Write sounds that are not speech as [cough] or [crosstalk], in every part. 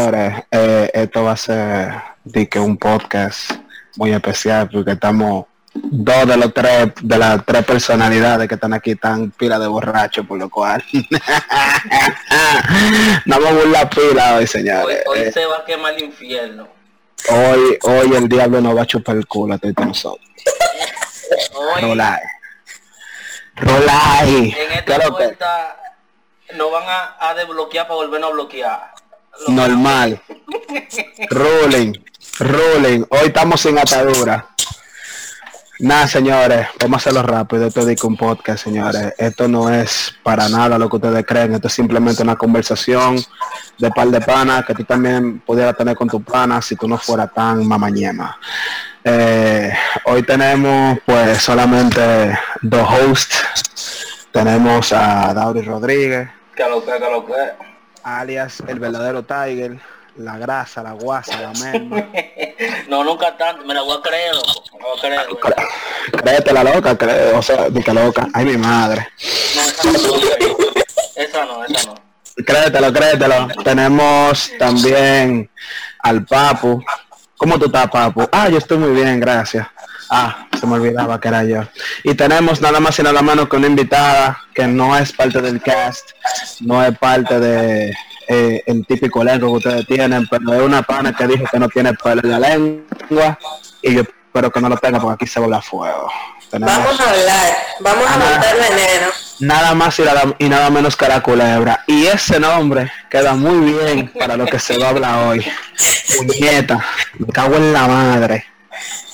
Señores, eh, esto va a ser de que un podcast muy especial porque estamos dos de los tres de las tres personalidades que están aquí tan pila de borracho por lo cual. No [laughs] vamos a la pila hoy señores. Hoy, hoy se va a quemar el infierno. hoy hoy el diablo nos va a chupar el culo a todos nosotros. Hoy Rolai. Rolai. en esta vuelta nos van a, a desbloquear para volvernos a bloquear. Lo- normal rolling rolling hoy estamos sin atadura Nada, señores, vamos a hacerlo rápido. Esto es un podcast, señores. Esto no es para nada lo que ustedes creen. Esto es simplemente una conversación de par de panas que tú también pudieras tener con tu pana si tú no fueras tan mamañema. Eh, hoy tenemos pues solamente dos hosts. Tenemos a Dauri Rodríguez, que lo que, que lo que. Alias el verdadero Tiger, la grasa, la guasa, la merma. [laughs] No, nunca tanto, me la voy a creer, loco. Me la voy a creer, güey. Cré- Créete la loca, cree, o sea, que loca. Ay, mi madre. No, esa no, esa no, esa no. Créetelo, créetelo. Tenemos también al Papu. ¿Cómo tú estás, Papu? Ah, yo estoy muy bien, gracias. Ah, se me olvidaba que era yo. Y tenemos nada más y nada menos que una invitada que no es parte del cast, no es parte de eh, el típico elenco que ustedes tienen, pero es una pana que dijo que no tiene pelo en la lengua y yo espero que no lo tenga porque aquí se vuela fuego. Tenemos- Vamos a hablar, vamos a montar veneno. nada más y nada, y nada menos que la culebra. Y ese nombre queda muy bien para lo que se va a hablar hoy. Puñeta, me cago en la madre.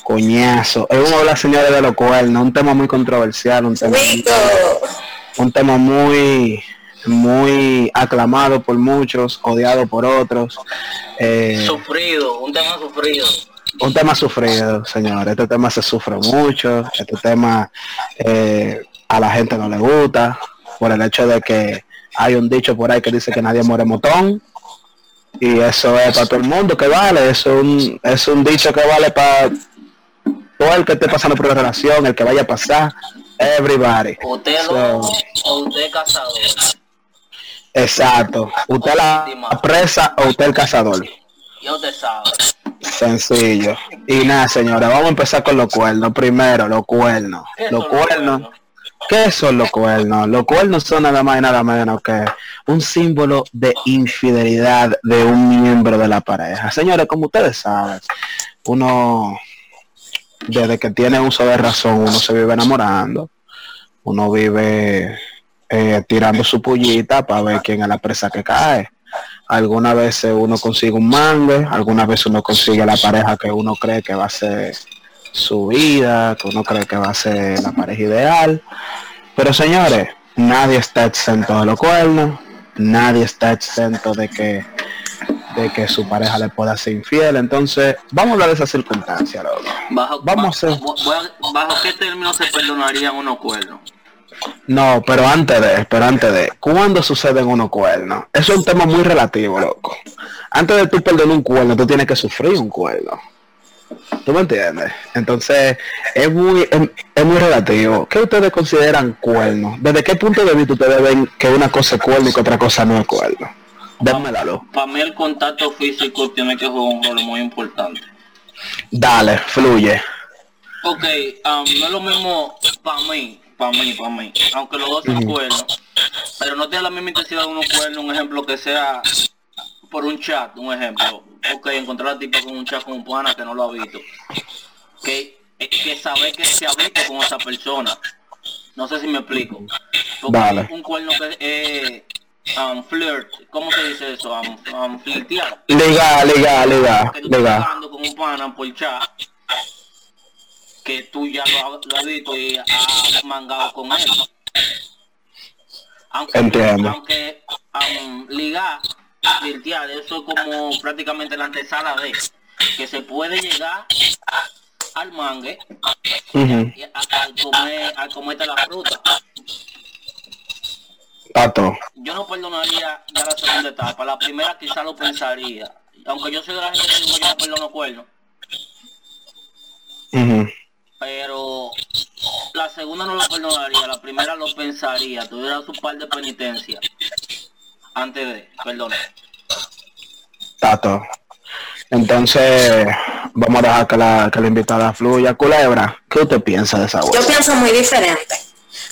Coñazo. Es un habla señores de los cuernos, un tema muy controversial, un tema, Rico. un tema muy muy aclamado por muchos, odiado por otros. Eh, Sufrido, un tema sufrido. un tema sufrido, señores. Este tema se sufre mucho. Este tema eh, a la gente no le gusta por el hecho de que hay un dicho por ahí que dice que nadie muere motón. Y eso es para todo el mundo que vale. Es un, es un dicho que vale para todo el que esté pasando por la relación, el que vaya a pasar, everybody. Usted So, o usted casado. exacto. Usted la presa o usted el cazador. Ya usted sabe. Sencillo. Y nada, señora, vamos a empezar con los cuernos. Primero, los cuernos. ¿Qué Los cuernos? ¿Qué son los cuernos? Los cuernos son nada más y nada menos que un símbolo de infidelidad de un miembro de la pareja. Señores, como ustedes saben, uno, desde que tiene uso de razón, uno se vive enamorando. Uno vive eh, tirando su pullita para ver quién es la presa que cae. Algunas veces uno consigue un mangue, algunas veces uno consigue la pareja que uno cree que va a ser su vida, que uno cree que va a ser la pareja ideal. Pero señores, nadie está exento de los cuernos, nadie está exento de que de que su pareja le pueda ser infiel. Entonces, vamos a hablar de esa circunstancia, loco. Bajo, Vamos a bajo, hacer- voy a- ¿Bajo qué término se perdonarían unos cuernos? No, pero antes de, pero antes de, ¿cuándo suceden unos cuernos? Eso es un tema muy relativo, loco. Antes de tú perder un cuerno, tú tienes que sufrir un cuerno. ¿Tú me entiendes? Entonces, es muy, es, es muy relativo. ¿Qué ustedes consideran cuerno? ¿Desde qué punto de vista ustedes ven que una cosa es cuerno y que otra cosa no es cuerno? Démelo. Para mí el contacto físico tiene que jugar un rol muy importante. Dale, fluye. Ok, um, no es lo mismo para mí, para mí, para mí, aunque los dos son cuernos, pero no tiene la misma intensidad de unos cuernos, un ejemplo que sea por un chat, un ejemplo. Ok, encontrar a la tipa con un chat con un pana que no lo ha visto. Que, eh, que sabe que se ha visto con esa persona. No sé si me explico. Porque un cuerno que es um, flirt, ¿cómo se dice eso? Um, um, flirtear Liga, liga, liga, que tú estás liga. hablando con un pana por chat que tú ya lo, has- lo has visto y has mangado con él. Aunque, Entiendo. aunque um, ligar, flirtear, eso es como prácticamente la antesala de que se puede llegar al mangue Ujú. y a- al comer, al comerte la fruta. Pato. Yo no perdonaría ya la segunda etapa. La primera quizá lo pensaría. Aunque yo soy de la gente que digo yo no perdono cuernos. Ujú. pero la segunda no lo perdonaría, la primera lo pensaría, tuviera su par de penitencia antes de, perdón. Tato. Entonces, vamos a dejar que la, que la invitada fluya. Culebra, ¿qué usted piensa de esa voz? Yo pienso muy diferente.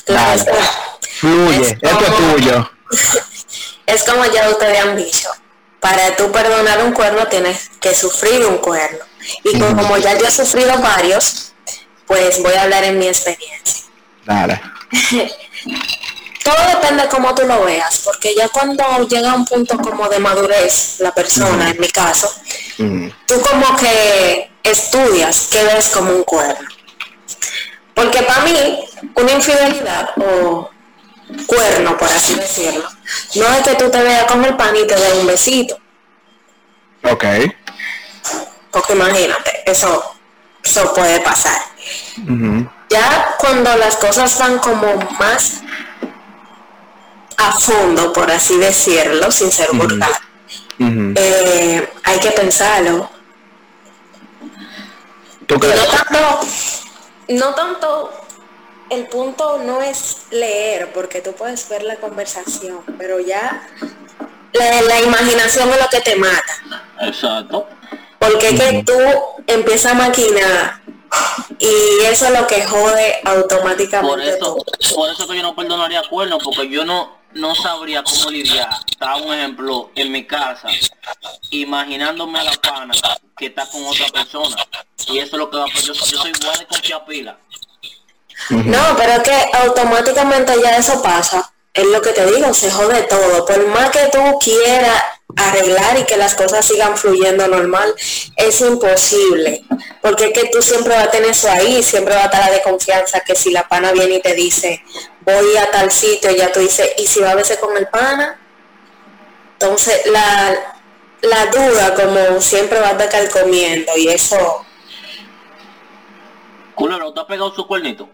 La Dale. respuesta Fluye, Es esto es como- tuyo. [laughs] es como ya ustedes han dicho. Para tú perdonar un cuerno tienes que sufrir un cuerno. Y Ujú. como ya yo he sufrido varios, pues voy a hablar en mi experiencia. Dale. [laughs] Todo depende de cómo tú lo veas, porque ya cuando llega a un punto como de madurez, la persona, en mi caso, Mm, tú como que estudias qué ves como un cuerno. Porque para mí, una infidelidad o cuerno, por así decirlo, no es que tú te veas con el pan y te dé un besito. Ok. Porque imagínate, eso, eso puede pasar. Ya cuando las cosas van como más a fondo, por así decirlo, sin ser vulgar, eh, hay que pensarlo. ¿Tú crees? no tanto, no tanto, el punto no es leer, porque tú puedes ver la conversación, pero ya la, la imaginación es lo que te mata. Exacto. Porque es que tú empiezas a maquinar y eso es lo que jode Por automáticamente eso, todo. por eso que yo no perdonaría cuernos, porque yo no, no sabría cómo lidiar. Está un ejemplo en mi casa, imaginándome a la pana que está con otra persona. Y eso es lo que va a pasar. Yo, yo soy igual de confiar pila. No, pero es que automáticamente ya eso pasa. Es lo que te digo, se jode todo. Por más que tú quieras arreglar y que las cosas sigan fluyendo normal, es imposible. Porque es que tú siempre vas a tener eso ahí, siempre va a estar la de confianza que si la pana viene y te dice, voy a tal sitio, ya tú dices, ¿y si va a veces con el pana? Entonces la, la duda como siempre va a estar comiendo y eso Culero, ¿te ha pegado su cuernito?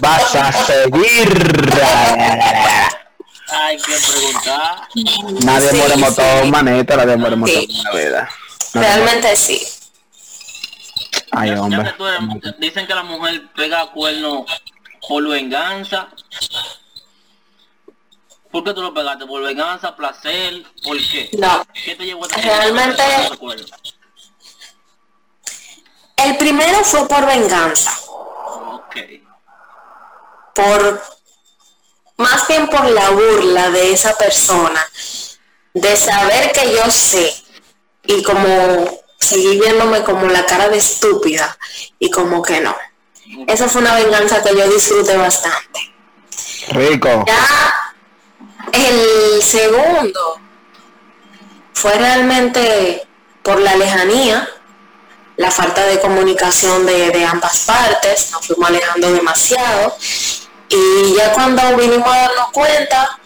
Vas a seguir. Hay que preguntar. Nadie Sí, muere sí. motor maneta, nadie muere motor Sí. en la vida. Nadie realmente sí. muere- Ay, Ya- ya hombre. que tú eres- dicen que la mujer pega cuernos por venganza. ¿Por qué tú lo pegaste? ¿Por venganza, placer? ¿Por qué? No. ¿Qué te llevó a Realmente-? El primero fue por venganza. Por más bien por la burla de esa persona, de saber que yo sé y como seguir viéndome como la cara de estúpida y como que no. Esa fue una venganza que yo disfruté bastante. Rico. Ya el segundo fue realmente por la lejanía, la falta de comunicación de, de ambas partes, nos fuimos alejando demasiado y ya cuando vinimos a darnos cuenta,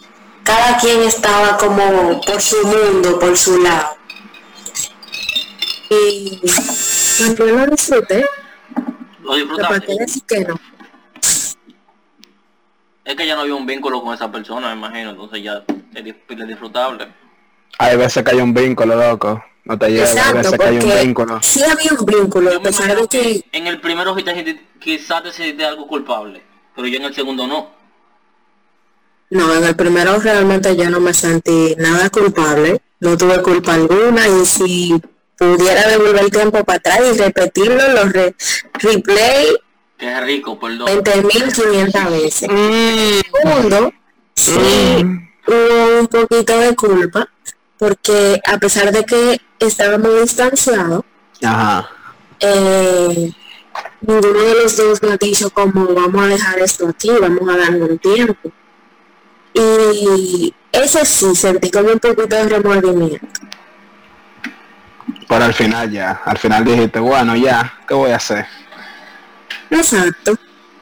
cada quien estaba como por su mundo, por su lado. Y yo lo disfruté, Lo disfrutaste. qué decir que no. Es que ya no había un vínculo con esa persona, me imagino. Entonces ya es disfrutable. Hay veces que hay un vínculo, loco. No te hay Exacto, veces que hay un porque vínculo. sí había un vínculo, Yo a me pesar de que que en el primero quizás te sentiste algo culpable, pero ya en el segundo no. No, en el primero realmente yo no me sentí nada culpable, no tuve culpa alguna y si pudiera devolver el tiempo para atrás y repetirlo, lo re- replay Que es rico, perdón. 20.500 veces. Mm, Segundo, sí mm, hubo un poquito de culpa porque a pesar de que estábamos distanciados, Ajá. eh, ninguno de los dos nos dicho como vamos a dejar esto aquí, vamos a darle un tiempo. Y ese sí, sentí como un poquito de remordimiento. Pero al final ya, al final dijiste, bueno, ya, ¿qué voy a hacer? Exacto.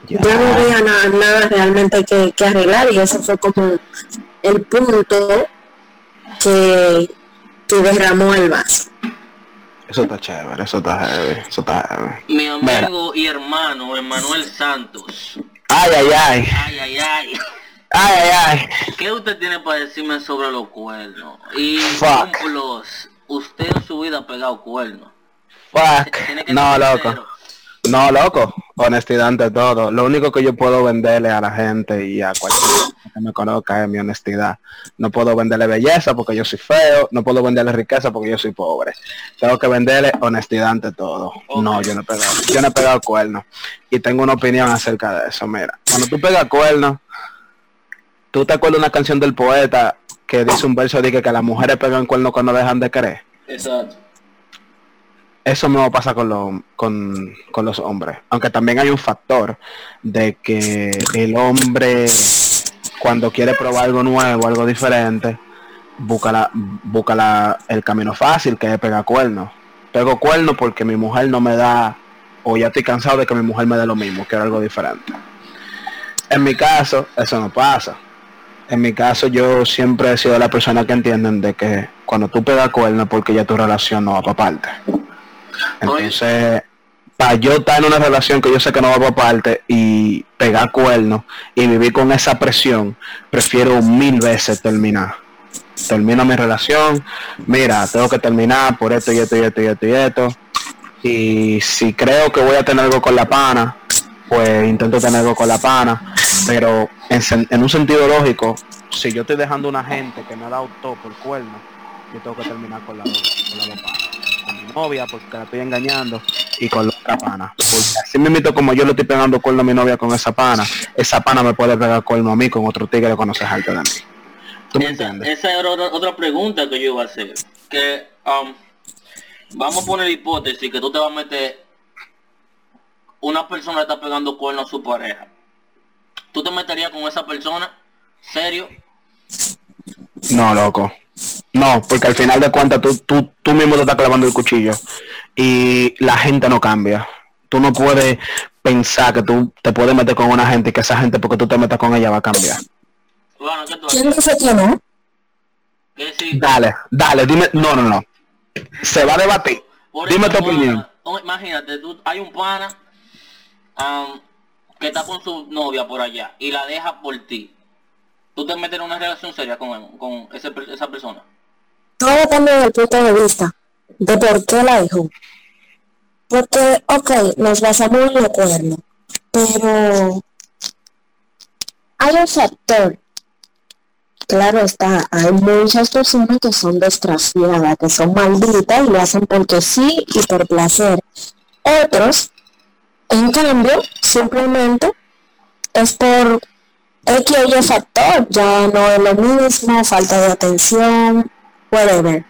Ya. No veía nada, nada realmente que, que arreglar y eso fue como el punto que, que derramó el vaso. Eso está chévere, eso está heavy, eso está heavy. Mi amigo y hermano, Emanuel Santos. Ay, ay, ay, Ay, ay, ay. ay, ay, ay. ¿Qué usted tiene para decirme sobre los cuernos? Y Fuck. usted en su vida ha pegado cuernos. Fuck. Tiene que No, loco. sincero. No, loco, honestidad ante todo. Lo único que yo puedo venderle a la gente y a cualquiera que me conozca es mi honestidad. No puedo venderle belleza porque yo soy feo, no puedo venderle riqueza porque yo soy pobre. Tengo que venderle honestidad ante todo. No, yo no he pegado, yo no he pegado cuernos. Y tengo una opinión acerca de eso. Mira, cuando tú pegas cuernos, tú te acuerdas una canción del poeta que dice un verso de que, que las mujeres pegan cuernos cuando dejan de querer. Exacto. Eso no pasa con, los con, con los hombres. Aunque también hay un factor de que el hombre cuando quiere probar algo nuevo, algo diferente, busca, la, busca la, el camino fácil que es pegar cuernos. Pego cuernos porque mi mujer no me da, o ya estoy cansado de que mi mujer me dé lo mismo, quiero algo diferente. En mi caso, eso no pasa. En mi caso, yo siempre he sido la persona que entienden de que cuando tú pegas cuernos porque ya tu relación no va para parte. Entonces, para yo estar en una relación que yo sé que no va para parte y pegar cuernos y vivir con esa presión, prefiero mil veces terminar. Termino mi relación, mira, tengo que terminar por esto y esto y esto y esto y esto. Y si creo que voy a tener algo con la pana, pues intento tener algo con la pana. Pero en, en un sentido lógico, si yo estoy dejando una gente que me ha dado todo por cuernos, yo tengo que terminar con la, con la pana novia porque la estoy engañando y con la otra pana. Porque así me invito como yo le estoy pegando cuerno a mi novia con esa pana, esa pana me puede pegar cuerno a mí con otro tigre que conoces alto de mí. ¿Tú me esa, entiendes? Esa era otra, pregunta que yo iba a hacer. Que um, vamos a poner hipótesis que tú te vas a meter una persona está pegando cuerno a su pareja. ¿Tú te meterías con esa persona? ¿Serio? No, loco. No, porque al final de cuentas tú, tú, tú mismo te estás clavando el cuchillo y la gente no cambia. Tú no puedes pensar que tú te puedes meter con una gente y que esa gente porque tú te metas con ella va a cambiar. ¿Quién dice que no? Dale, dale, dime, no, no, no. Se va a debatir. dime tu opinión. Imagínate, tú, hay un pana um, que está con su novia por allá y la deja por ti tú te metes en una relación seria con, con ese, esa persona. Todo depende del punto de vista de por qué la dejó. Porque, ok, nos basamos en lo cuerno, pero hay un factor. Claro está, hay muchas personas que son desgraciadas, que son malditas y lo hacen porque sí y por placer. Otros, en cambio, simplemente es por X o Y factor, ya no es lo mismo, falta de atención, whatever.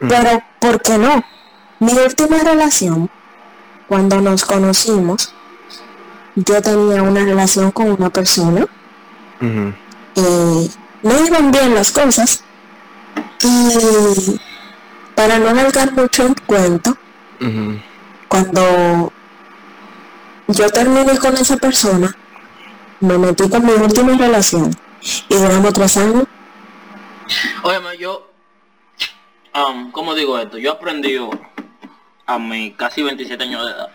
Mm. Pero, ¿por qué no? Mi última relación, cuando nos conocimos, yo tenía una relación con una persona, y no iban bien las cosas, y para no alargar mucho el cuento, cuando yo terminé con esa persona, me metí con mi última relación y duramos tres años. Oye, yo, um, ¿cómo digo esto? Yo aprendí a mis casi 27 años de edad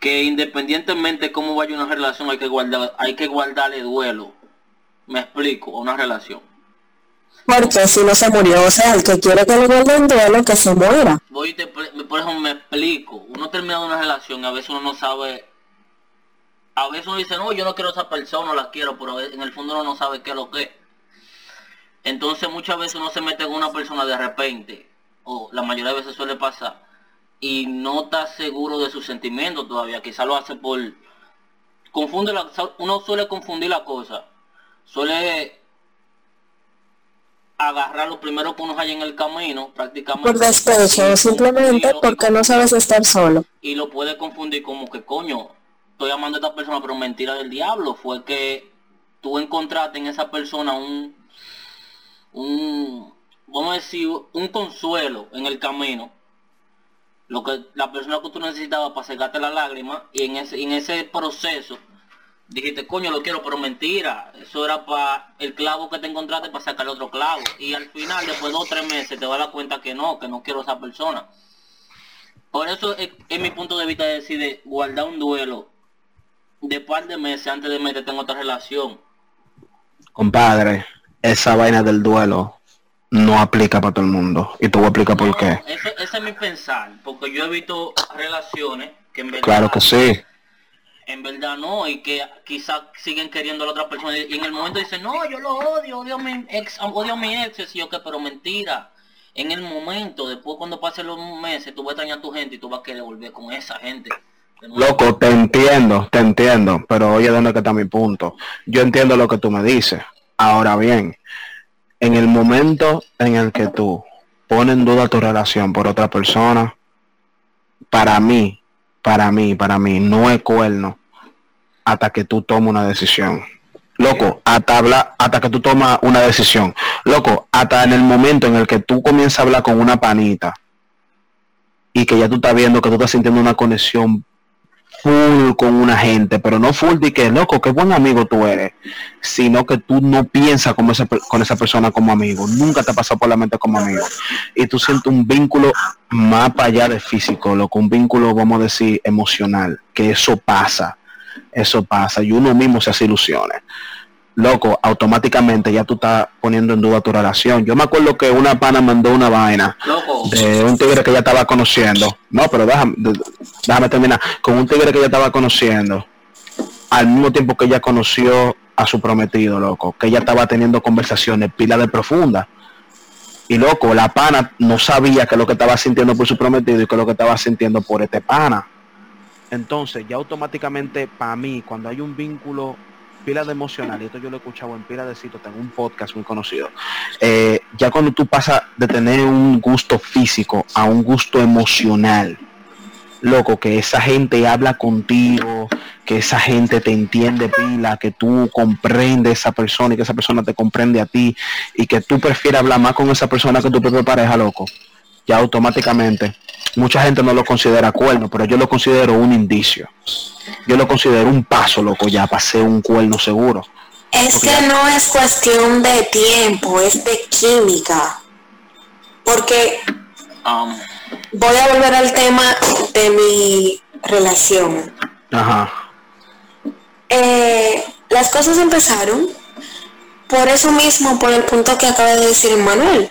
que independientemente de cómo vaya una relación hay que guardar hay que guardarle duelo me explico a una relación porque si no se murió o sea el que quiere que le guarden duelo que se muera voy te, por eso me explico uno termina una relación a veces uno no sabe a veces uno dice, no, yo no quiero a esa persona, no la quiero, pero en el fondo uno no sabe qué es lo que es. Entonces muchas veces uno se mete con una persona de repente, o la mayoría de veces suele pasar, y no está seguro de sus sentimientos todavía, quizá lo hace por... Confunde la, uno suele confundir la cosa, suele agarrar lo primero que uno haya en el camino, prácticamente. Por despecho, simplemente porque no sabes estar solo. Y lo puede confundir como que coño, estoy amando a esta persona, pero mentira del diablo. Fue que tú encontraste en esa persona un, un, vamos a decir, un consuelo en el camino. Lo que la persona que tú necesitabas para secarte la lágrima y en ese, en ese proceso dijiste, coño, lo quiero, pero mentira. Eso era para el clavo que te encontraste para sacar otro clavo. Y al final, después de dos o tres meses, te vas a dar cuenta que no, que no quiero a esa persona. Por eso es, mi punto de vista decir guardar un duelo de par de meses antes de meterte en otra relación. Compadre, esa vaina del duelo no aplica para todo el mundo. Y tú voy a explicar por qué. Ese, es mi pensar, porque yo he visto relaciones que en verdad, Claro que sí. en verdad no, y que quizás siguen queriendo a la otra persona y en el momento dicen, no, yo lo odio, odio a mi ex, odio a mi ex, y yo que, pero mentira. En el momento, después cuando pasen los meses, tú vas a extrañar a tu gente y tú vas a querer volver con esa gente. Loco, te entiendo, te entiendo, pero oye, ¿dónde que está mi punto? Yo entiendo lo que tú me dices. Ahora bien, en el momento en el que tú pones en duda tu relación por otra persona, para mí, para mí, para mí, no es cuerno hasta que tú tomes una decisión. Loco, hasta, habla- hasta que tú tomas una decisión. Loco, hasta en el momento en el que tú comienzas a hablar con una panita y que ya tú estás viendo que tú estás sintiendo una conexión full con una gente, pero no full de que, loco, qué buen amigo tú eres, sino que tú no piensas como con esa persona como amigo, nunca te ha pasado por la mente como amigo, y tú sientes un vínculo más para allá de físico, loco, un vínculo, vamos a decir, emocional, que eso pasa, eso pasa, y uno mismo se hace ilusiones. Loco, automáticamente ya tú estás poniendo en duda tu relación. Yo me acuerdo que una pana mandó una vaina Loco, de un tigre que ella estaba conociendo. No, pero déjame, déjame terminar. Con un tigre que ella estaba conociendo. Al mismo tiempo que ella conoció a su prometido, loco. Que ella estaba teniendo conversaciones pila de profundas. Y loco, la pana no sabía que lo que estaba sintiendo por su prometido y que lo que estaba sintiendo por este pana. Entonces, ya automáticamente, para mí, cuando hay un vínculo pila de emocional, y esto yo lo he escuchado en pila de sitios, tengo un podcast muy conocido, eh, ya cuando tú pasas de tener un gusto físico a un gusto emocional, loco, que esa gente habla contigo, que esa gente te entiende pila, que tú comprendes a esa persona y que esa persona te comprende a ti y que tú prefieres hablar más con esa persona que tu propia pareja, loco, ya automáticamente, mucha gente no lo considera cuerno, pero yo lo considero un indicio. Yo lo considero un paso, loco, ya pasé un cuerno seguro. Es Porque que no es cuestión de tiempo, es de química. Porque um, voy a volver al tema de mi relación. Ajá. Eh, las cosas empezaron por eso mismo, por el punto que acaba de decir Manuel.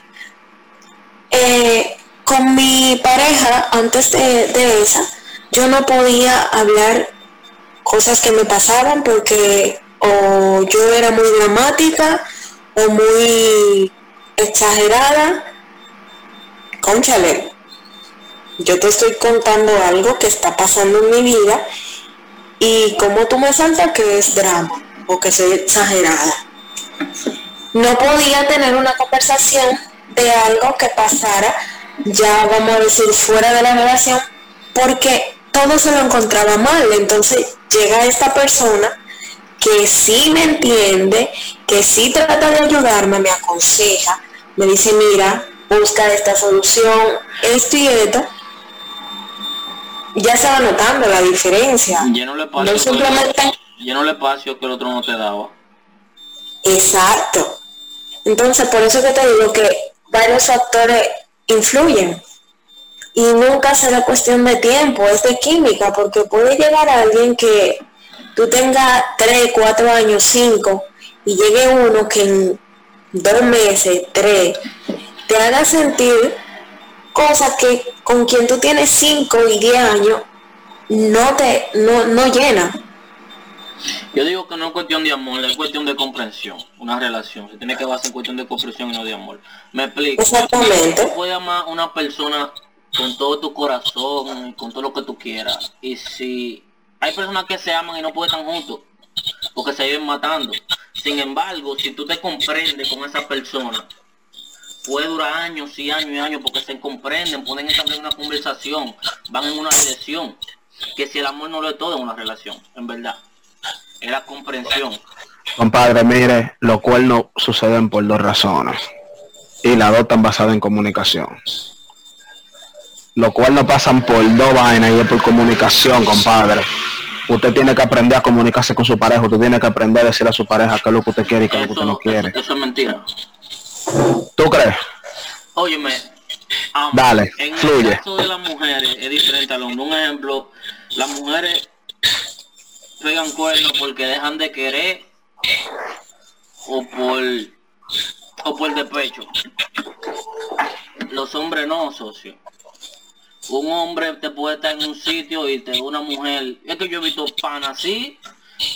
Eh, con mi pareja, antes de, de esa, yo no podía hablar cosas que me pasaban porque o yo era muy dramática o muy exagerada. Conchale, yo te estoy contando algo que está pasando en mi vida y como tú me saltas que es drama o que soy exagerada. No podía tener una conversación de algo que pasara, ya vamos a decir, fuera de la relación, porque todo se lo encontraba mal. Entonces llega esta persona que sí me entiende, que sí trata de ayudarme, me aconseja, me dice, mira, busca esta solución, esto y esto. Ya se va notando la diferencia. No simplemente lleno el espacio que el otro no te daba. Exacto. Entonces, por eso que te digo que varios factores influyen. Y nunca será cuestión de tiempo, es de química, porque puede llegar a alguien que tú tengas 3, 4 años, 5, y llegue uno que en dos meses, tres, te haga sentir cosas que con quien tú tienes 5 y 10 años no te no, no llena. Yo digo que no es cuestión de amor, es cuestión de comprensión. Una relación se tiene que basar en cuestión de comprensión y no de amor. Me explico. Exactamente. Tú puedes amar a una persona con todo tu corazón, y con todo lo que tú quieras. Y si hay personas que se aman y no pueden estar juntos, porque se viven matando. Sin embargo, si tú te comprendes con esa persona, puede durar años y años y años porque se comprenden, pueden establecer una conversación, van en una dirección. Que si el amor no lo es todo en una relación, en verdad. Es la comprensión. Compadre, mire, los cuernos suceden por dos razones. Y las dos están basadas en comunicación. Los cuernos pasan por dos vainas y es por comunicación, compadre. Usted tiene que aprender a comunicarse con su pareja. Usted tiene que aprender a decir a su pareja qué es lo que usted quiere y qué es lo que usted no quiere. eso, eso es mentira. ¿Tú crees? Óyeme, am, Dale, en fluye. el caso de las mujeres es diferente al hombre. Un ejemplo, las mujeres pegan cuernos porque dejan de querer o por o por despecho. Los hombres no, socio. un hombre te puede estar en un sitio y te una mujer. Es que yo he visto pan así,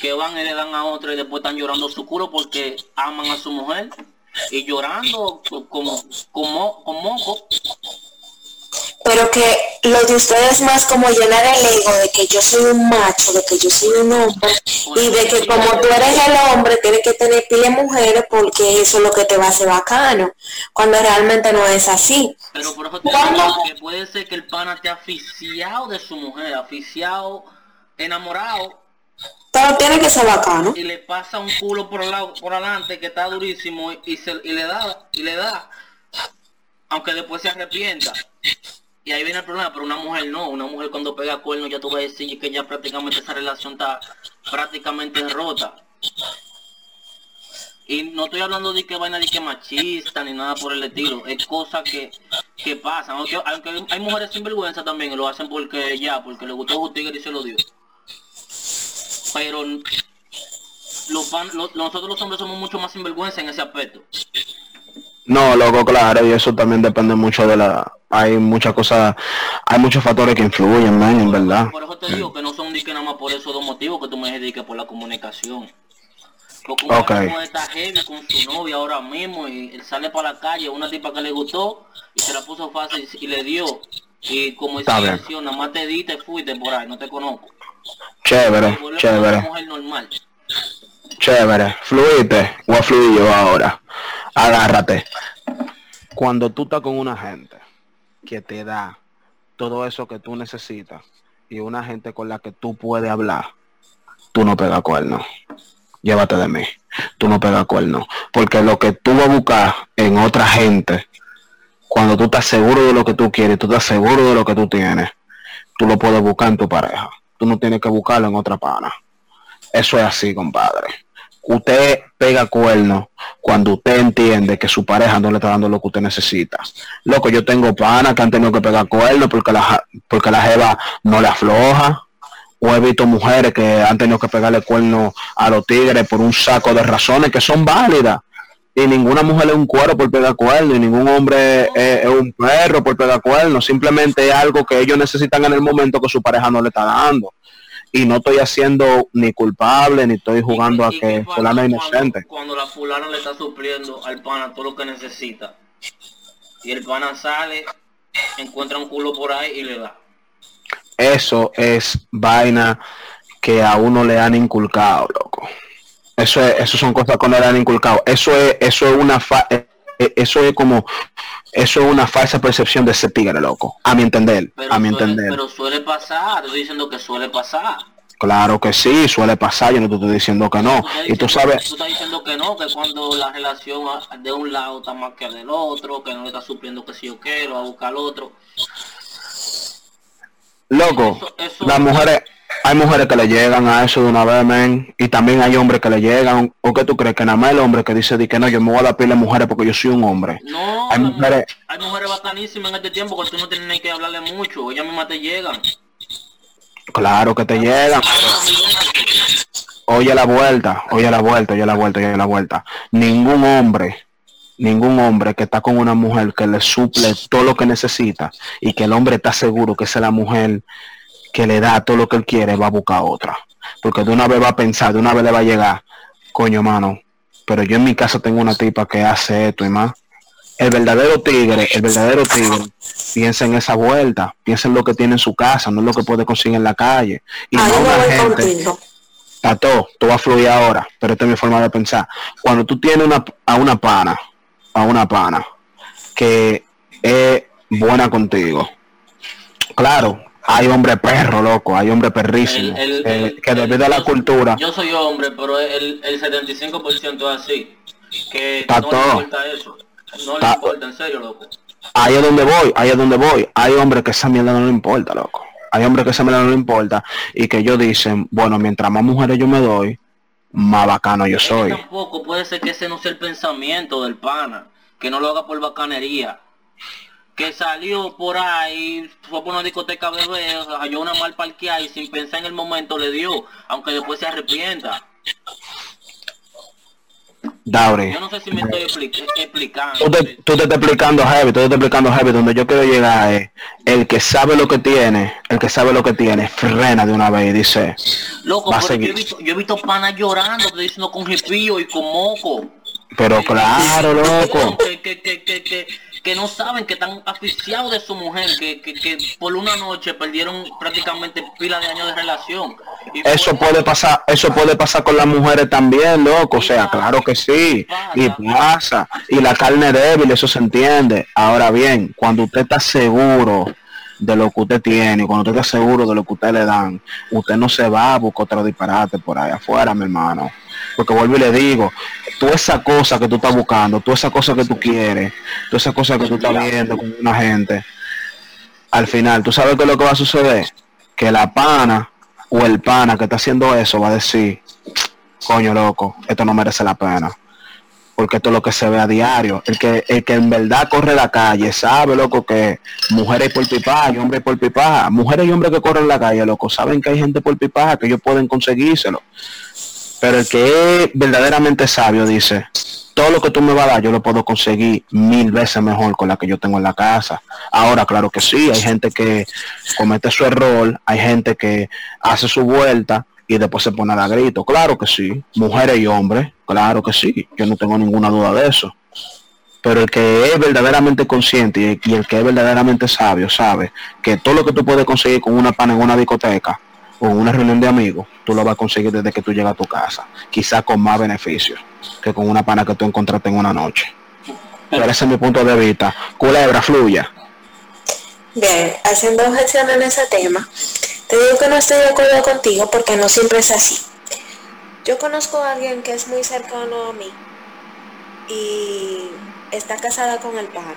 que van y le dan a otra y después están llorando su culo porque aman a su mujer y llorando como, como, como pero que lo de ustedes es más como llenar el ego de que yo soy un macho, de que yo soy un hombre, y de que como tú eres el hombre, tienes que tener pile mujeres porque eso es lo que te va a hacer bacano, cuando realmente no es así. Pero por eso te digo que puede ser que el pana esté aficiado de su mujer, aficiado, enamorado. Pero tiene que ser bacano. Y le pasa un culo por el lado, por adelante que está durísimo y, se, y le da, y le da, aunque después se arrepienta. Y ahí viene el problema, pero una mujer no, una mujer cuando pega cuerno ya tú vas a decir que ya prácticamente esa relación está prácticamente rota. Y no estoy hablando de que vaina de que machista ni nada por el estilo, es cosa que, que pasa, aunque, hay mujeres sin vergüenza también lo hacen porque ya, porque le gustó un tigre y se lo dio. Pero nosotros los hombres somos mucho más sinvergüenza en ese aspecto. No, loco, claro, y eso también depende mucho de la... Hay muchas cosas, hay muchos factores que influyen, man, en verdad. Por eso te digo que no son ni que nada más por esos dos motivos que tú me dijiste por la comunicación. Porque una okay. está heavy con su novia ahora mismo y él sale para la calle, una tipa que le gustó y se la puso fácil y le dio. Y como esa nada más te di, te fuiste por ahí, no te conozco. Chévere, chévere. Mujer normal. Chévere, fluiste, o a fluir yo ahora agárrate. Cuando tú estás con una gente que te da todo eso que tú necesitas y una gente con la que tú puedes hablar, tú no pegas cuerno. Llévate de mí. Tú no pegas cuerno. Porque lo que tú vas a buscar en otra gente, cuando tú estás seguro de lo que tú quieres, tú estás seguro de lo que tú tienes, tú lo puedes buscar en tu pareja. Tú no tienes que buscarlo en otra pana. Eso es así, compadre usted pega cuerno cuando usted entiende que su pareja no le está dando lo que usted necesita. Loco, yo tengo panas que han tenido que pegar cuerno porque la, porque jeva no le afloja. O he visto mujeres que han tenido que pegarle cuerno a los tigres por un saco de razones que son válidas. Y ninguna mujer es un cuero por pegar cuerno, y ningún hombre es, es un perro por pegar cuerno. Simplemente es algo que ellos necesitan en el momento que su pareja no le está dando y no estoy haciendo ni culpable ni estoy jugando a que fulano es inocente. Cuando, la fulana le está supliendo al pana todo lo que necesita y el pana sale, encuentra un culo por ahí y le da. Eso es vaina que a uno le han inculcado, loco. Eso es, eso son cosas que no le han inculcado. Eso es, eso es una fa eso es como eso es una falsa percepción de ese tigre loco a mi entender a mi entender pero suele pasar estoy diciendo que suele pasar Claro que sí, suele pasar, yo no te estoy diciendo que no. y tú sabes... Tú estás diciendo que no, que cuando la relación de un lado está más que del otro, que no le está supliendo que si yo quiero, a buscar al otro. Loco, las mujeres, hay mujeres que le llegan a eso de una vez, men, y también hay hombres que le llegan. ¿O qué tú crees? Que nada más el hombre que dice que no, yo me voy a dar pila a mujeres porque yo soy un hombre. No, hay mujeres, hay mujeres bacanísimas en este tiempo que tú no tienes ni que hablarle mucho, ellas mismas te llegan. Claro que te llegan. Oye la vuelta, oye la vuelta, oye la vuelta, oye la vuelta. Ningún hombre, ningún hombre que está con una mujer que le suple todo lo que necesita y que el hombre está seguro que es la mujer que le da todo lo que él quiere, va a buscar otra. Porque de una vez va a pensar, de una vez le va a llegar, coño, mano, pero yo en mi casa tengo una tipa que hace esto y más. El verdadero tigre, el verdadero tigre, piensa en esa vuelta, piensa en lo que tiene en su casa, no en lo que puede conseguir en la calle. Y no una gente. Tato, tú vas a fluir ahora, pero esta es mi forma de pensar. Cuando tú tienes una, a una pana, a una pana, que es buena contigo, claro, hay hombre perro, loco, hay hombre perrísimo. que debido a la cultura. Yo soy hombre, pero el, el 75% es así. Que no le importa eso. No le importa, en serio, loco. Ahí es donde voy, ahí es donde voy. Hay hombres que esa mierda no le importa, loco. Hay hombres que esa mierda no le importa y que ellos dicen, bueno, mientras más mujeres yo me doy, más bacano yo soy. tampoco puede ser que ese no sea el pensamiento del pana, que no lo haga por bacanería que salió por ahí, fue por una discoteca bebé, halló una mal parqueada y sin pensar en el momento le dio, aunque después se arrepienta. Dauri. Yo no sé si me estoy expli- explicando. Tú te, tú te estás explicando heavy, tú te estás explicando heavy, donde yo quiero llegar es el que sabe lo que tiene, el que sabe lo que tiene, frena de una vez y dice, Loco, va a pero yo he seguir. visto, yo he visto panas llorando, te diciendo con jipillo y con moco. pero claro, [laughs] loco, Que, que, que, que, no saben que están asfixiados de su mujer, que, que, que por una noche perdieron prácticamente pila de años de relación. Y eso puede pasar, eso puede pasar con las mujeres también, loco, o sea, claro que sí, y pasa, y la carne débil, eso se entiende. Ahora bien, cuando usted está seguro de lo que usted tiene, cuando usted está seguro de lo que usted le dan, usted no se va a buscar otro disparate por ahí afuera, mi hermano. Porque vuelvo y le digo, tú esa cosa que tú estás buscando, tú esa cosa que tú quieres, tú esa cosa que tú estás viendo con una gente, al final, ¿tú sabes qué es lo que va a suceder? Que la pana o el pana que está haciendo eso va a decir, coño loco, esto no merece la pena. Porque esto es lo que se ve a diario. El que, el que en verdad corre la calle sabe, loco, que mujeres por pipaja y hombres por pipaja. Mujeres y hombres que corren la calle, loco, saben que hay gente por pipaja, que ellos pueden conseguírselo. Pero el que es verdaderamente sabio dice, todo lo que tú me vas a dar yo lo puedo conseguir mil veces mejor con la que yo tengo en la casa. Ahora, claro que sí, hay gente que comete su error, hay gente que hace su vuelta y después se pone a dar grito. Claro que sí, mujeres y hombres, claro que sí, yo no tengo ninguna duda de eso. Pero el que es verdaderamente consciente y el, que es verdaderamente sabio sabe que todo lo que tú puedes conseguir con una pana en una discoteca o en una reunión de amigos, tú lo vas a conseguir desde que tú llegas a tu casa, quizás con más beneficios que con una pana que tú encontraste en una noche. Pero ese es mi punto de vista. Culebra, fluya. Bien, haciendo objeción en ese tema, te digo que no estoy de acuerdo contigo porque no siempre es así. Yo conozco a alguien que es muy cercano a mí y está casada con el pana.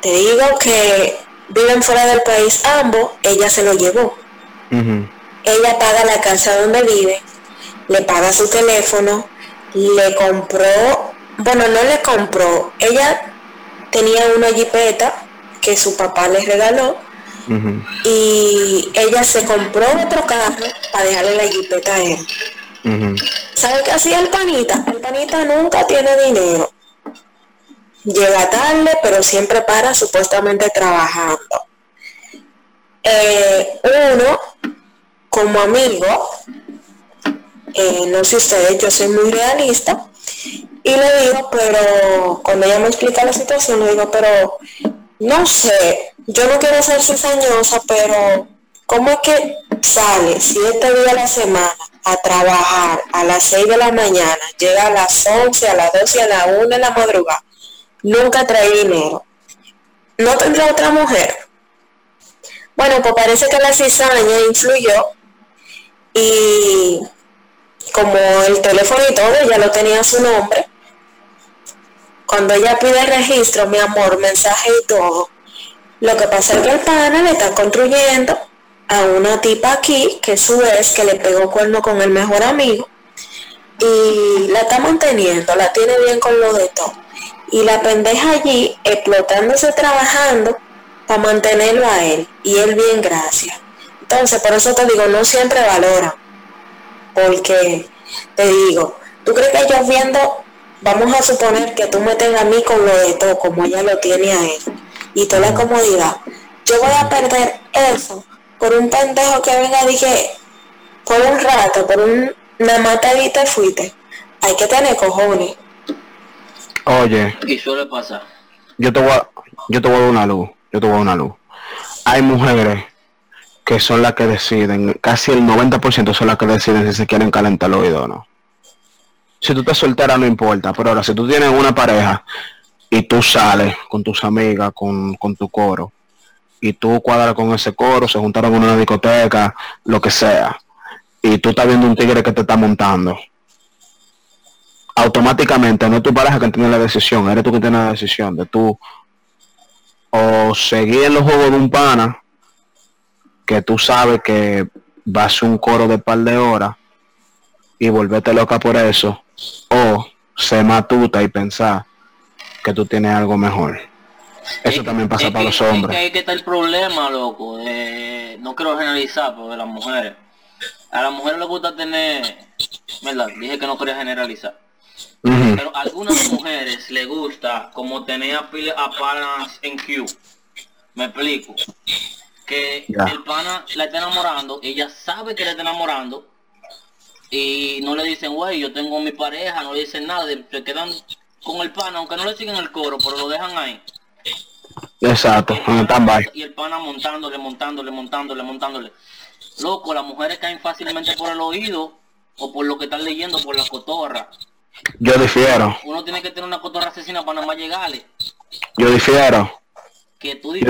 Te digo que viven fuera del país ambos, ella se lo llevó. Ella paga la casa donde vive, le paga su teléfono, le compró, bueno, no le compró, ella tenía una jipeta que su papá le regaló y ella se compró otro carro para dejarle la jipeta a él. ¿Sabe qué hacía el panita? El panita nunca tiene dinero. Llega tarde, pero siempre para supuestamente trabajando. Eh, uno, como amigo, eh, no sé ustedes, yo soy muy realista, y le digo, pero cuando ella me explica la situación, le digo, pero no sé, yo no quiero ser cizañosa, pero ¿cómo es que sale siete días a la semana a trabajar a las 6 de la mañana, llega a las 11, a las 12, a la 1 de la madrugada, nunca trae dinero? ¿No tendrá otra mujer? Bueno, pues parece que la cizaña influyó y como el teléfono y todo, ella lo tenía su nombre. Cuando ella pide registro, mi amor, mensaje y todo, lo que pasa es que el pana le está construyendo a una tipa aquí, que su vez que le pegó cuerno con el mejor amigo, y la está manteniendo, la tiene bien con lo de todo. Y la pendeja allí explotándose trabajando para mantenerlo a él, y él bien gracias. Entonces, por eso te digo, no siempre valoran porque te digo, ¿tú crees que ellos viendo, vamos a suponer que tú me tengas a mí con lo de todo, como ella lo tiene a él, y toda la comodidad, yo voy a perder eso por un pendejo que venga y dije, por un rato, por un, y te fuiste. Hay que tener cojones. Oye, Y suele pasar. yo te voy a, yo te voy a dar una luz, yo te voy a dar una luz. Hay mujeres que son las que deciden, casi el 90% son las que deciden si se quieren calentar el oído o no. Si tú estás soltera no importa, pero ahora si tú tienes una pareja y tú sales con tus amigas, con, con tu coro, y tú cuadras con ese coro, se juntaron en una discoteca, lo que sea, y tú estás viendo un tigre que te está montando, automáticamente no es tu pareja que tiene la decisión, eres tú que tienes la decisión de tú o seguir los juegos de un pana que tú sabes que va a ser un coro de par de horas y volverte loca por eso o ser matuta y pensar que tú tienes algo mejor. Eso Es- también pasa para los Es que hombres. ahí que está el problema, loco. de- no quiero generalizar, pero de las mujeres. A las mujeres les gusta tener... ¿Verdad? Dije que no quería generalizar. Pero a algunas mujeres le gusta como tener a, a panas en Q. Me explico. Que el pana la está enamorando, ella sabe que la está enamorando y no le dicen, güey, yo tengo mi pareja, no le dicen nada, se quedan con el pana, aunque no le siguen el coro, pero lo dejan ahí. Exacto, Y. Y el pana montándole, montándole, montándole, montándole. Loco, las mujeres caen fácilmente por el oído o por lo que están leyendo, por la cotorra. Yo difiero, Uno tiene que tener una cotorra asesina para nada más llegarle. yo difiero. Que tú que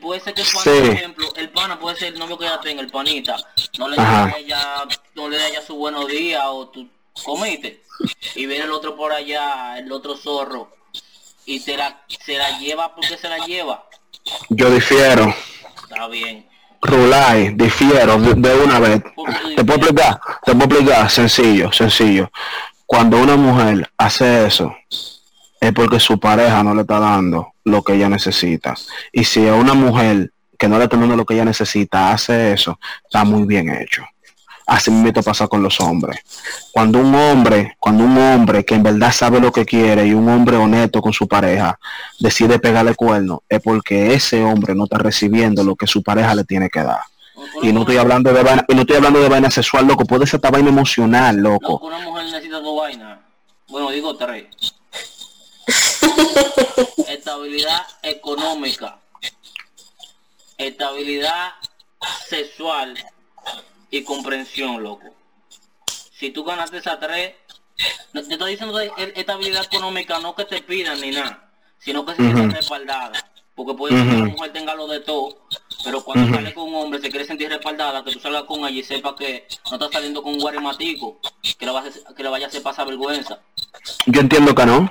puede ser que el pana, Sí. por ejemplo, el pana puede ser el novio que ella tenga, el panita. No le Ajá. dé a ella, no le dé a ella su buenos días o tú comiste. Y viene el otro por allá, el otro zorro. Y se la, se la lleva porque se la lleva. Yo difiero. Está bien. Rulay, difiero de, de una vez. ¿Por qué tú Te puedo explicar, te puedo explicar, sencillo, sencillo. Cuando una mujer hace eso, es porque su pareja no le está dando lo que ella necesita. Y si a una mujer que no le está dando lo que ella necesita hace eso, está muy bien hecho. Así mismo pasa con los hombres. Cuando un hombre, cuando un hombre que en verdad sabe lo que quiere y un hombre honesto con su pareja decide pegarle cuerno, es porque ese hombre no está recibiendo lo que su pareja le tiene que dar. Y no estoy hablando de vaina, y no estoy hablando de vaina sexual, loco, puede ser esta vaina emocional, loco. Loco, una mujer necesita dos vainas. Bueno, digo tres. Estabilidad económica. Estabilidad sexual y comprensión, loco. Si tú ganaste esas tres, no- te estoy diciendo de estabilidad económica, no que te pidan ni nada, sino que se sientan respaldada. Porque puede ser que la mujer tenga lo de todo, pero cuando sale con un hombre se quiere sentir respaldada, que tú salgas con ella y sepa que no estás saliendo con un guarimatico, que le, vas a- que le vaya a hacer pasar vergüenza. Yo entiendo que no.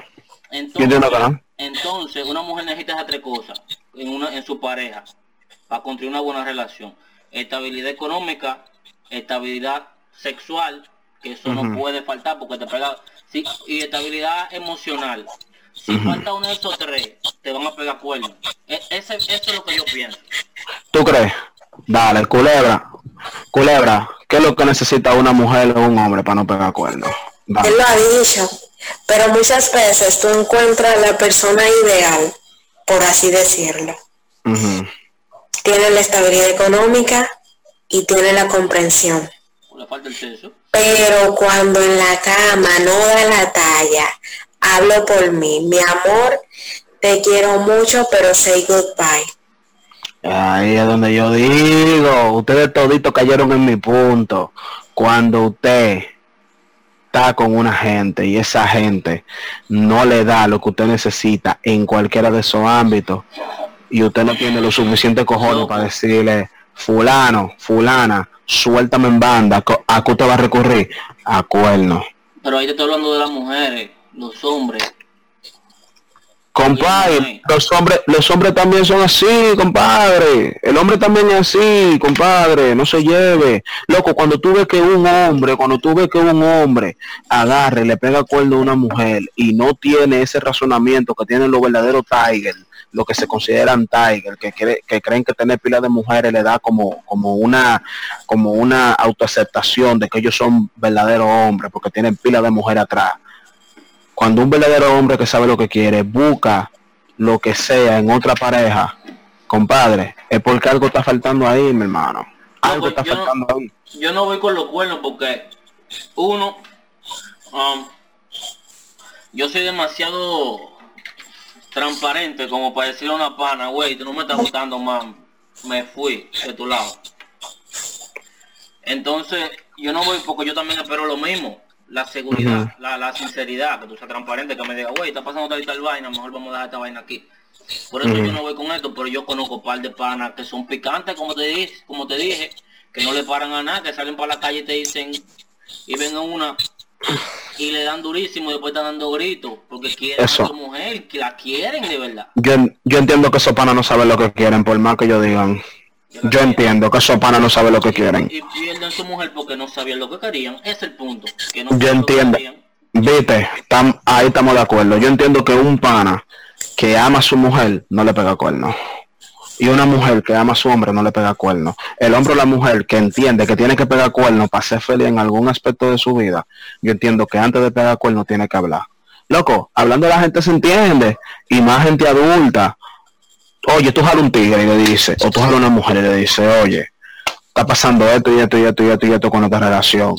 Entonces, entonces una mujer necesita esas tres cosas en, una, en su pareja para construir una buena relación. Estabilidad económica, estabilidad sexual, que eso no puede faltar porque te pega, sí, y estabilidad emocional. Si falta uno de esos tres, te van a pegar cuernos. E- ese, eso es lo que yo pienso. ¿Tú crees? Dale, culebra. Culebra, ¿qué es lo que necesita una mujer o un hombre para no pegar cuernos? Él lo ha dicho, pero muchas veces tú encuentras la persona ideal, por así decirlo. Tiene la estabilidad económica y tiene la comprensión. Pero cuando en la cama no da la talla, hablo por mí. Mi amor, te quiero mucho, pero say goodbye. Ahí es donde yo digo, ustedes toditos cayeron en mi punto. Cuando usted está con una gente y esa gente no le da lo que usted necesita en cualquiera de esos ámbitos y usted no tiene lo suficiente cojones para decirle, fulano, fulana, suéltame en banda, ¿a qué usted va a recurrir? A cuernos. Pero ahí te estoy hablando de las mujeres, los hombres. Compadre, los hombres, los hombres también son así, compadre. El hombre también es así, compadre. No se lleve. Loco, cuando tú ves que un hombre, cuando tú ves que un hombre agarre, le pega cuerno a una mujer y no tiene ese razonamiento que tienen los verdaderos Tiger, lo que se consideran Tiger, que, cree- que creen que tener pila de mujeres le da como, como una, como una autoaceptación de que ellos son verdaderos hombres porque tienen pila de mujer atrás cuando un verdadero hombre que sabe lo que quiere busca lo que sea en otra pareja, compadre, es porque algo está faltando ahí, mi hermano. Algo pues, está yo no- faltando ahí. yo no voy con los cuernos porque uno um, yo soy demasiado transparente como para decirle a una pana güey tú no me estás gustando más me fui de tu lado entonces yo no voy porque yo también espero lo mismo la seguridad la, la sinceridad que tú seas transparente que me diga güey está pasando tal y tal vaina mejor vamos a dejar esta vaina aquí por eso yo no voy con esto pero yo conozco un par de panas que son picantes como te dije como te dije que no le paran a nada que salen para la calle y te dicen y ven a una y le dan durísimo y después están dando gritos porque quieren Eso. a su mujer que la quieren de verdad Yo, yo entiendo que esos panas no saben lo que quieren, por más que ellos digan. Yo entiendo que esos panas no saben lo que quieren. y pierden su mujer porque no sabían lo que querían es el punto que no Yo entiendo. Viste, tam- ahí estamos de acuerdo. Yo entiendo que un pana que ama a su mujer no le pega cuerno. y una mujer que ama a su hombre no le pega cuerno. El hombre o la mujer que entiende que tiene que pegar cuerno para ser feliz en algún aspecto de su vida, yo entiendo que antes de pegar cuerno tiene que hablar. Loco, hablando la gente se entiende, y más gente adulta. Oye, tú jalas un tigre y le dice, o tú jalas una mujer y le dice, oye, está pasando esto y esto y esto y esto y esto con esta relación.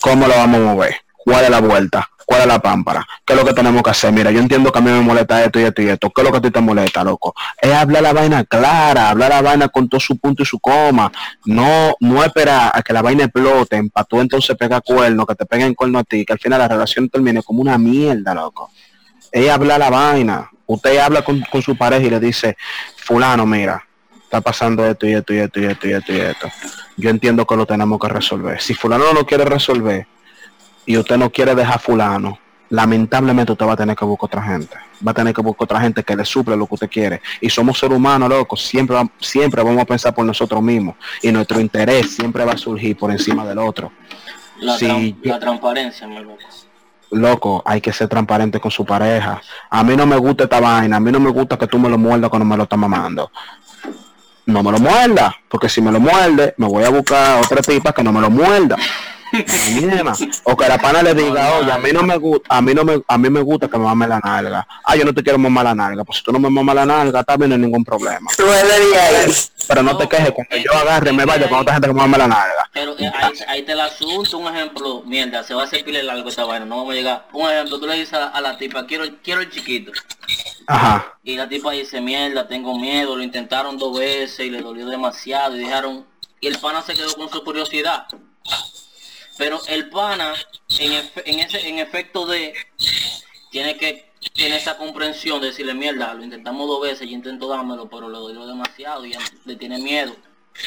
¿Cómo lo vamos a mover? ¿Cuál es la vuelta? ¿Cuál es la pámpara? ¿Qué es lo que tenemos que hacer? Mira, yo entiendo que a mí me molesta esto y esto y esto. ¿Qué es lo que a ti te molesta, loco? Es hablar la vaina clara, hablar la vaina con todo su punto y su coma. No, no esperar a que la vaina explote, para tú entonces pegar cuerno, que te peguen cuerno a ti, que al final la relación termine como una mierda, loco. Es hablar la vaina. Usted habla con, con su pareja y le dice, fulano, mira, está pasando esto y esto y esto y esto y esto y esto. Yo entiendo que lo tenemos que resolver. Si fulano no lo quiere resolver, y usted no quiere dejar fulano, lamentablemente usted va a tener que buscar otra gente. Va a tener que buscar otra gente que le suple lo que usted quiere. Y somos seres humanos, loco. Siempre, siempre vamos a pensar por nosotros mismos. Y nuestro interés siempre va a surgir por encima del otro. La, la transparencia, mi loco. Loco, hay que ser transparente con su pareja. A mí no me gusta esta vaina. A mí no me gusta que tú me lo muerdas cuando me lo estás mamando. No me lo muerda, porque si me lo muerde, me voy a buscar otra tipa que no me lo muerda [laughs] o que la pana le diga, oye, a mí no me gusta, a mí no me, a mí me gusta que me mame la nalga. Ah, yo no te quiero mamar la nalga, pues si tú no me mamas la nalga, también no hay ningún problema. Pero no te quejes cuando yo agarre me vaya con otra gente que me mame la nalga. Pero eh, ahí, ahí, te la asunto, un ejemplo, mierda, se va a hacer pile largo esta vaina, no vamos a llegar. Un ejemplo, tú le dices a, la tipa, quiero, quiero el chiquito. Ajá. Y la tipa dice, mierda, tengo miedo, lo intentaron dos veces y le dolió demasiado y dejaron, y el pana se quedó con su curiosidad. Pero el pana, en, en, ese, en efecto de, tiene que tener esa comprensión de decirle, mierda, lo intentamos dos veces, y intento dármelo, pero le doy demasiado y le tiene miedo.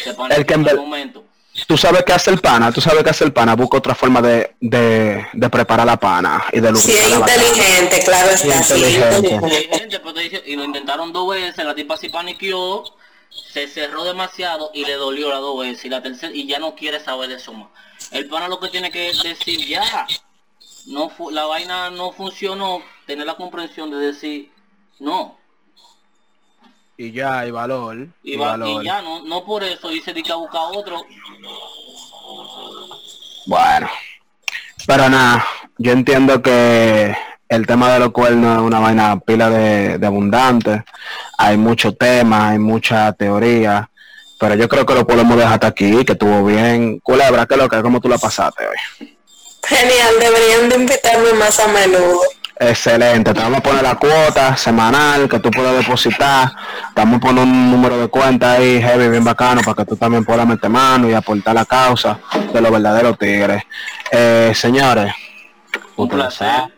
Se pana el que en el momento. Tú sabes qué hace el pana, tú sabes qué hace el pana, busca otra forma de, de, de preparar la pana y de Sí, es inteligente, claro está. Sí, inteligente. inteligente pero dice, y lo intentaron dos veces, la tipa se paniqueó, se cerró demasiado y le dolió las dos veces y la tercera y ya no quiere saber de eso más. El pana lo que tiene que decir ya, no la vaina no funcionó, tener la comprensión de decir no. Y ya, hay valor. Y, valor. ya, no, no por eso dice que a buscar otro. Bueno, pero nada, yo entiendo que el tema de los cuernos es una vaina pila de, de abundante. Hay mucho tema, hay mucha teoría. Pero yo creo que lo podemos dejar hasta aquí, que estuvo bien. Culebra, ¿qué lo que ¿Cómo tú la pasaste hoy? Genial, deberían de invitarme más a menudo. Excelente, te vamos a poner la cuota semanal que tú puedes depositar. Te vamos a poner un número de cuenta ahí, heavy, bien bacano, para que tú también puedas meter mano y aportar la causa de los verdaderos tigres. Eh, señores, un placer.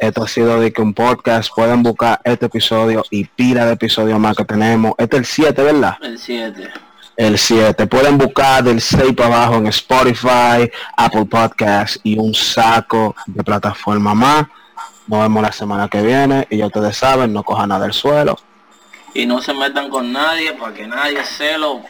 Esto ha sido de que un podcast. Pueden buscar este episodio y pila de episodios más que tenemos. Este es el 7, ¿verdad? El 7. El 7. Pueden buscar del 6 para abajo en Spotify, Apple Podcast y un saco de plataforma más. Nos vemos la semana que viene y ya ustedes saben, no cojan nada del suelo. Y no se metan con nadie para que nadie se lo